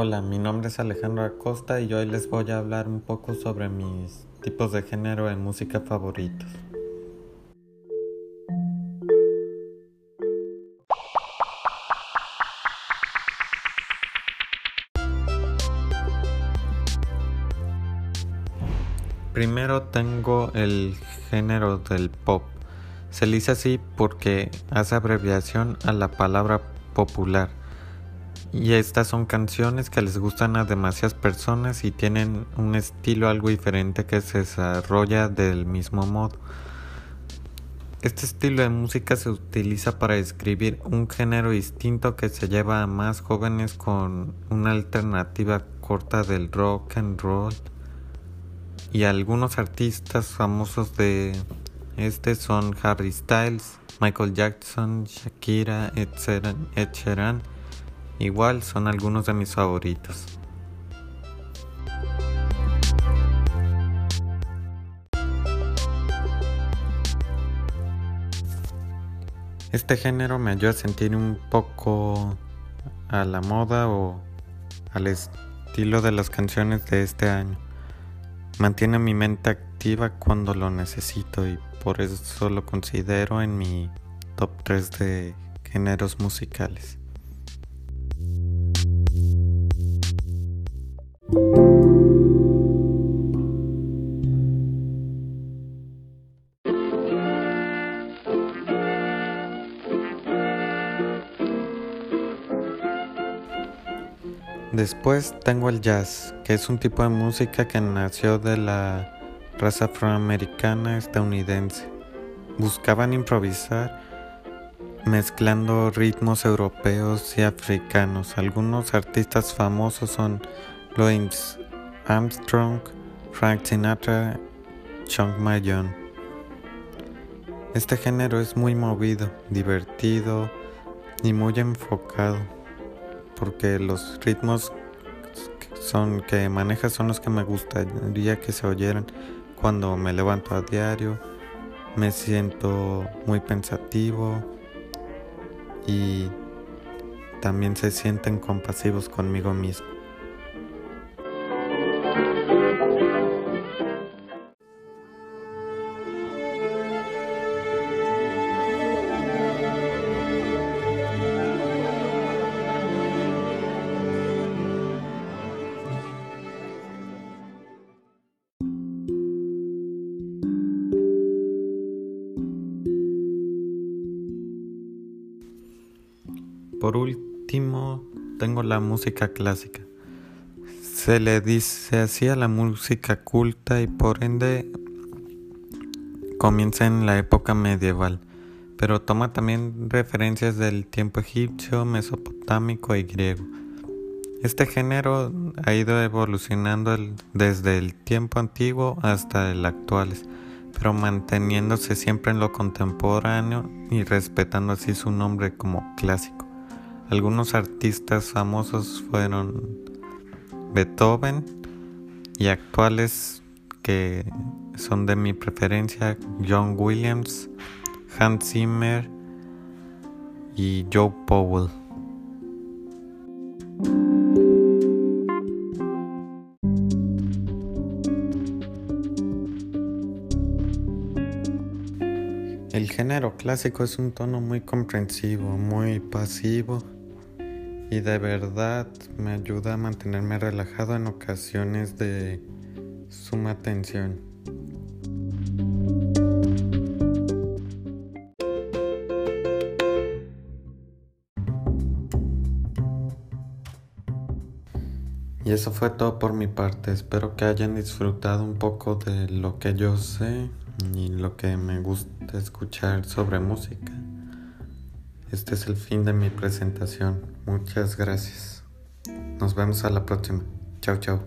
Hola, mi nombre es Alejandro Acosta y hoy les voy a hablar un poco sobre mis tipos de género de música favoritos. Primero tengo el género del pop. Se dice así porque hace abreviación a la palabra popular. Y estas son canciones que les gustan a demasiadas personas y tienen un estilo algo diferente que se desarrolla del mismo modo. Este estilo de música se utiliza para describir un género distinto que se lleva a más jóvenes con una alternativa corta del rock and roll y algunos artistas famosos de este son Harry Styles, Michael Jackson, Shakira, etc. Igual son algunos de mis favoritos. Este género me ayuda a sentir un poco a la moda o al estilo de las canciones de este año. Mantiene mi mente activa cuando lo necesito y por eso lo considero en mi top 3 de géneros musicales. Después tengo el jazz, que es un tipo de música que nació de la raza afroamericana estadounidense. Buscaban improvisar mezclando ritmos europeos y africanos. Algunos artistas famosos son Louis Armstrong, Frank Sinatra, Chung Mayon. Este género es muy movido, divertido y muy enfocado porque los ritmos son que maneja son los que me gustaría que se oyeran cuando me levanto a diario. Me siento muy pensativo y también se sienten compasivos conmigo mismo. Por último, tengo la música clásica. Se le dice así a la música culta y por ende comienza en la época medieval, pero toma también referencias del tiempo egipcio, mesopotámico y griego. Este género ha ido evolucionando desde el tiempo antiguo hasta el actual, pero manteniéndose siempre en lo contemporáneo y respetando así su nombre como clásico. Algunos artistas famosos fueron Beethoven y actuales que son de mi preferencia John Williams, Hans Zimmer y Joe Powell. El género clásico es un tono muy comprensivo, muy pasivo y de verdad me ayuda a mantenerme relajado en ocasiones de suma tensión. Y eso fue todo por mi parte. Espero que hayan disfrutado un poco de lo que yo sé y lo que me gusta escuchar sobre música. Este es el fin de mi presentación. Muchas gracias. Nos vemos a la próxima. Chao, chao.